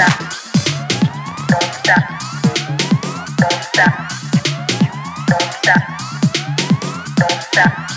Don't stop.